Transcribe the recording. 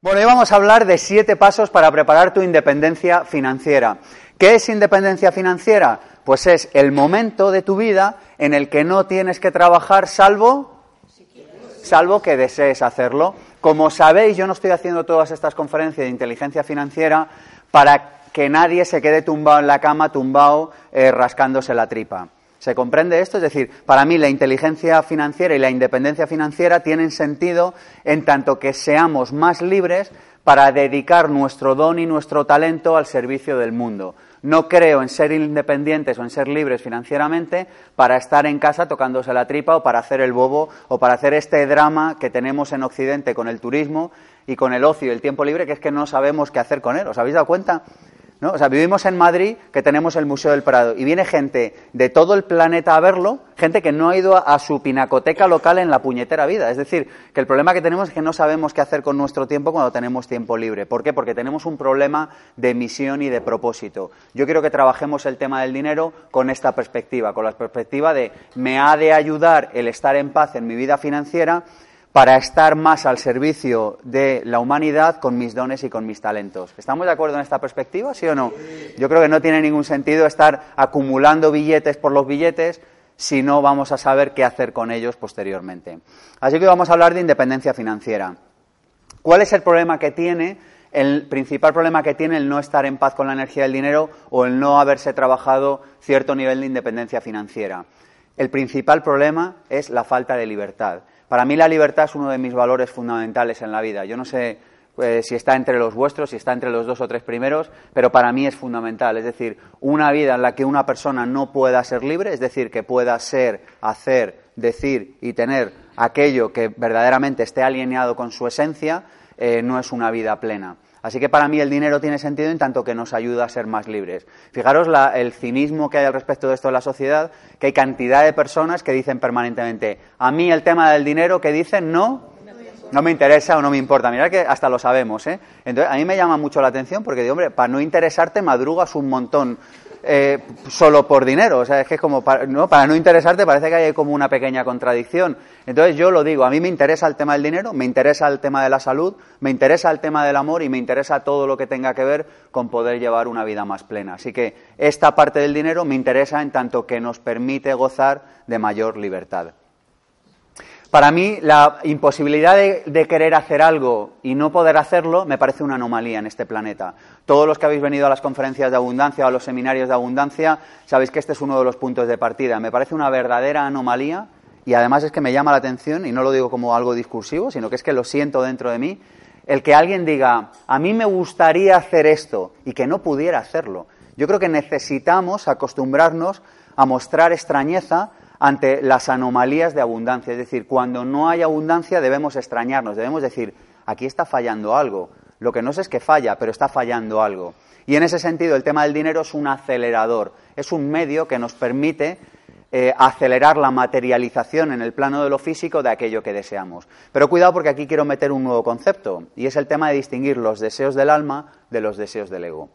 Bueno, hoy vamos a hablar de siete pasos para preparar tu independencia financiera. ¿Qué es independencia financiera? Pues es el momento de tu vida en el que no tienes que trabajar salvo salvo que desees hacerlo. Como sabéis, yo no estoy haciendo todas estas conferencias de inteligencia financiera para que nadie se quede tumbado en la cama, tumbado, eh, rascándose la tripa. ¿Se comprende esto? Es decir, para mí la inteligencia financiera y la independencia financiera tienen sentido en tanto que seamos más libres para dedicar nuestro don y nuestro talento al servicio del mundo. No creo en ser independientes o en ser libres financieramente para estar en casa tocándose la tripa o para hacer el bobo o para hacer este drama que tenemos en Occidente con el turismo y con el ocio y el tiempo libre, que es que no sabemos qué hacer con él. ¿Os habéis dado cuenta? ¿No? O sea, vivimos en Madrid, que tenemos el Museo del Prado, y viene gente de todo el planeta a verlo, gente que no ha ido a, su pinacoteca local en la puñetera vida. Es decir, que el problema que tenemos es que no sabemos qué hacer con nuestro tiempo cuando tenemos tiempo libre. ¿Por qué? Porque tenemos un problema de misión y de propósito. Yo quiero que trabajemos el tema del dinero con esta perspectiva, con la perspectiva de me ha de ayudar el estar en paz en mi vida financiera para estar más al servicio de la humanidad con mis dones y con mis talentos. ¿Estamos de acuerdo en esta perspectiva, sí o no? Yo creo que no tiene ningún sentido estar acumulando billetes por los billetes si no vamos a saber qué hacer con ellos posteriormente. Así que vamos a hablar de independencia financiera. ¿Cuál es el problema que tiene, el principal problema que tiene el no estar en paz con la energía del dinero o el no haberse trabajado cierto nivel de independencia financiera? El principal problema es la falta de libertad. Para mí la libertad es uno de mis valores fundamentales en la vida. Yo no sé eh, si está entre los vuestros, si está entre los dos o tres primeros, pero para mí es fundamental. Es decir, una vida en la que una persona no pueda ser libre, es decir, que pueda ser, hacer, decir y tener aquello que verdaderamente esté alineado con su esencia, eh, no es una vida plena. Así que para mí el dinero tiene sentido en tanto que nos ayuda a ser más libres. Fijaros el cinismo que hay al respecto de esto en la sociedad, que hay cantidad de personas que dicen permanentemente, a mí el tema del dinero que dicen no, no me interesa o no me importa. Mirad que hasta lo sabemos, ¿eh? Entonces, a mí me llama mucho la atención porque, digo, hombre, para no interesarte madrugas un montón eh, solo por dinero. O sea, es que es como, para no, para no interesarte parece que hay como una pequeña contradicción. Entonces yo lo digo, a mí me interesa el tema del dinero, me interesa el tema de la salud, me interesa el tema del amor y me interesa todo lo que tenga que ver con poder llevar una vida más plena. Así que esta parte del dinero me interesa en tanto que nos permite gozar de mayor libertad. Para mí, la imposibilidad de, querer hacer algo y no poder hacerlo me parece una anomalía en este planeta. Todos los que habéis venido a las conferencias de abundancia o a los seminarios de abundancia sabéis que este es uno de los puntos de partida. Me parece una verdadera anomalía y además es que me llama la atención, y no lo digo como algo discursivo, sino que es que lo siento dentro de mí, el que alguien diga, a mí me gustaría hacer esto y que no pudiera hacerlo. Yo creo que necesitamos acostumbrarnos a mostrar extrañeza ante las anomalías de abundancia. Es decir, cuando no hay abundancia debemos extrañarnos, debemos decir, aquí está fallando algo. Lo que no sé es que falla, pero está fallando algo. Y en ese sentido el tema del dinero es un acelerador, es un medio que nos permite eh, acelerar la materialización en el plano de lo físico de aquello que deseamos. Pero cuidado porque aquí quiero meter un nuevo concepto, y es el tema de distinguir los deseos del alma de los deseos del ego.